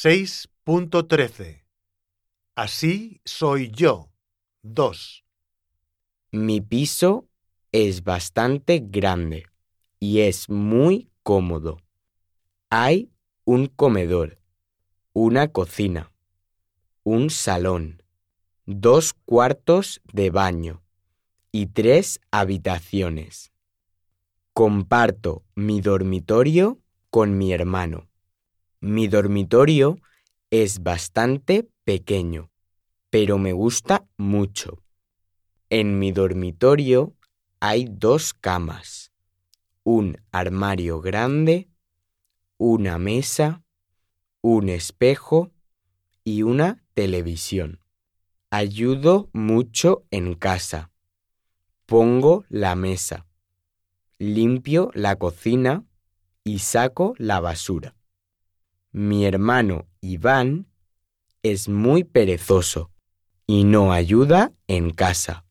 6.13 Así soy yo. 2. Mi piso es bastante grande y es muy cómodo. Hay un comedor, una cocina, un salón, dos cuartos de baño y tres habitaciones. Comparto mi dormitorio con mi hermano. Mi dormitorio es bastante pequeño, pero me gusta mucho. En mi dormitorio hay dos camas, un armario grande, una mesa, un espejo y una televisión. Ayudo mucho en casa. Pongo la mesa, limpio la cocina y saco la basura. Mi hermano Iván es muy perezoso y no ayuda en casa.